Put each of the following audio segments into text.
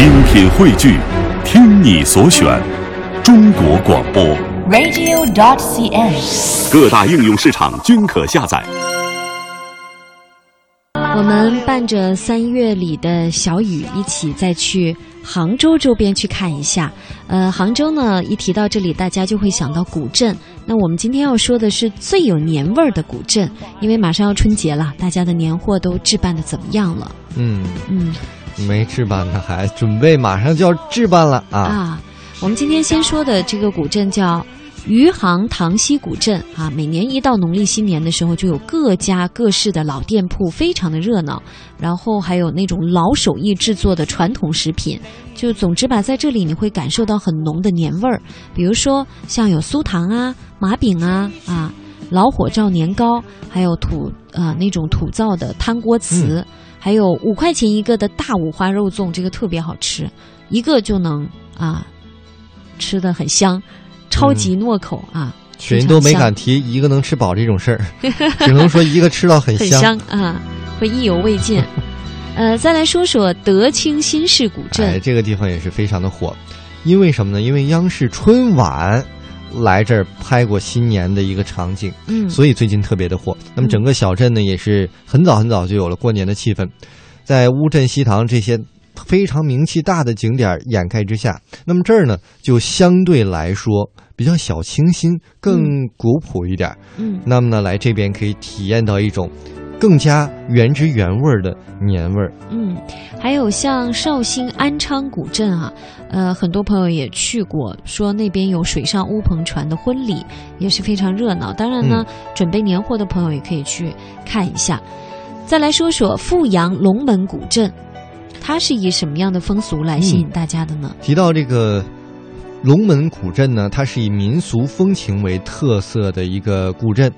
精品汇聚，听你所选，中国广播。radio.cn。各大应用市场均可下载。我们伴着三月里的小雨，一起再去杭州周边去看一下。呃，杭州呢，一提到这里，大家就会想到古镇。那我们今天要说的是最有年味儿的古镇，因为马上要春节了，大家的年货都置办的怎么样了？嗯，嗯没置办呢还准备马上就要置办了啊！啊，我们今天先说的这个古镇叫。余杭塘溪古镇啊，每年一到农历新年的时候，就有各家各式的老店铺，非常的热闹。然后还有那种老手艺制作的传统食品，就总之吧，在这里你会感受到很浓的年味儿。比如说像有酥糖啊、麻饼啊、啊老火灶年糕，还有土呃那种土灶的汤锅糍，还有五块钱一个的大五花肉粽，这个特别好吃，一个就能啊吃的很香。超级糯口啊！雪人都没敢提一个能吃饱这种事儿，只能说一个吃到很。香啊，会意犹未尽。呃，再来说说德清新市古镇，哎，这个地方也是非常的火，因为什么呢？因为央视春晚来这儿拍过新年的一个场景，嗯，所以最近特别的火。那么整个小镇呢，也是很早很早就有了过年的气氛，在乌镇西塘这些。非常名气大的景点掩盖之下，那么这儿呢就相对来说比较小清新，更古朴一点。嗯，那么呢，来这边可以体验到一种更加原汁原味的年味儿。嗯，还有像绍兴安昌古镇啊，呃，很多朋友也去过，说那边有水上乌篷船的婚礼，也是非常热闹。当然呢，嗯、准备年货的朋友也可以去看一下。再来说说富阳龙门古镇。它是以什么样的风俗来吸引大家的呢？嗯、提到这个龙门古镇呢，它是以民俗风情为特色的一个古镇。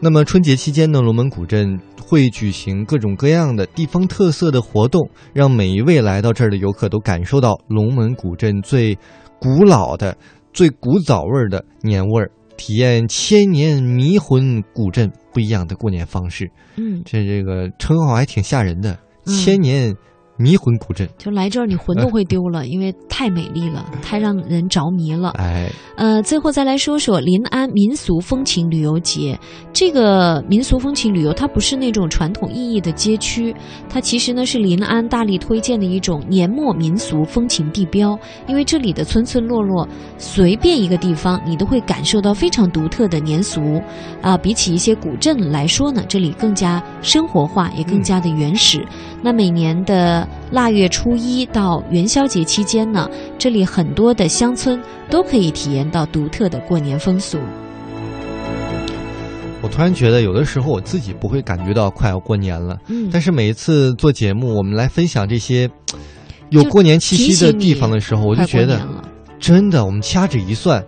那么春节期间呢，龙门古镇会举行各种各样的地方特色的活动，让每一位来到这儿的游客都感受到龙门古镇最古老的、最古早味儿的年味儿，体验千年迷魂古镇不一样的过年方式。嗯，这这个称号还挺吓人的，嗯、千年。迷魂古镇，就来这儿，你魂都会丢了，因为太美丽了，太让人着迷了。哎，呃，最后再来说说临安民俗风情旅游节。这个民俗风情旅游，它不是那种传统意义的街区，它其实呢是临安大力推荐的一种年末民俗风情地标。因为这里的村村落落，随便一个地方，你都会感受到非常独特的年俗。啊、呃，比起一些古镇来说呢，这里更加生活化，也更加的原始。嗯、那每年的腊月初一到元宵节期间呢，这里很多的乡村都可以体验到独特的过年风俗。我突然觉得，有的时候我自己不会感觉到快要过年了，嗯，但是每一次做节目，我们来分享这些有过年气息的地方的时候，我就觉得，真的，我们掐指一算，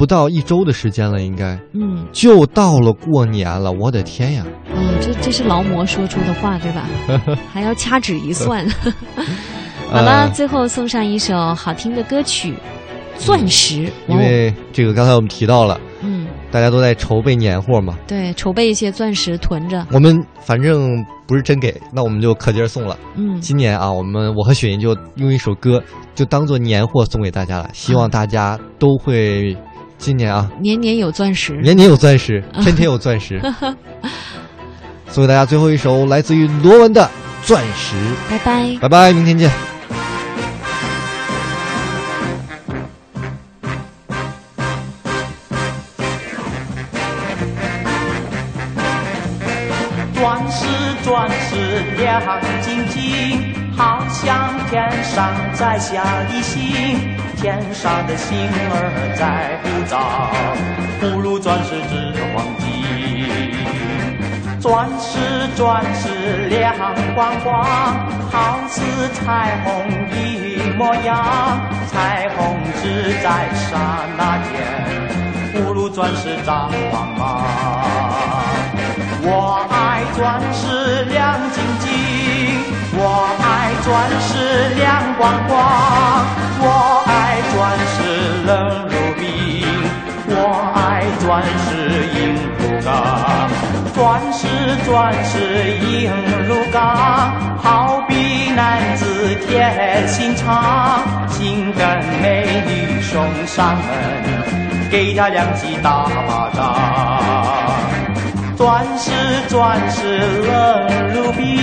不到一周的时间了，应该，嗯，就到了过年了，我的天呀！哦，这这是劳模说出的话，对吧？还要掐指一算。好了，最后送上一首好听的歌曲《钻石》，因为这个刚才我们提到了，嗯，大家都在筹备年货嘛，对，筹备一些钻石囤着。我们反正不是真给，那我们就可劲儿送了。嗯，今年啊，我们我和雪莹就用一首歌，就当做年货送给大家了，希望大家都会今年啊，年年有钻石，年年有钻石，天天有钻石。送给大家最后一首来自于罗文的《钻石》，拜拜，拜拜，明天见。钻石，钻石亮晶晶，好像天上摘下的星，天上的星儿在鼓噪，不如钻石值黄金。钻石，钻石亮光光，好似彩虹一模样。彩虹只在刹那间，不如钻石长光芒。我爱钻石亮晶晶，钻石亮光光，我爱钻石冷如冰，我爱钻石硬如钢，钻石钻石硬如钢，好比男子铁心肠，心跟美女送上门，给他两记大巴掌。钻石钻石冷如冰。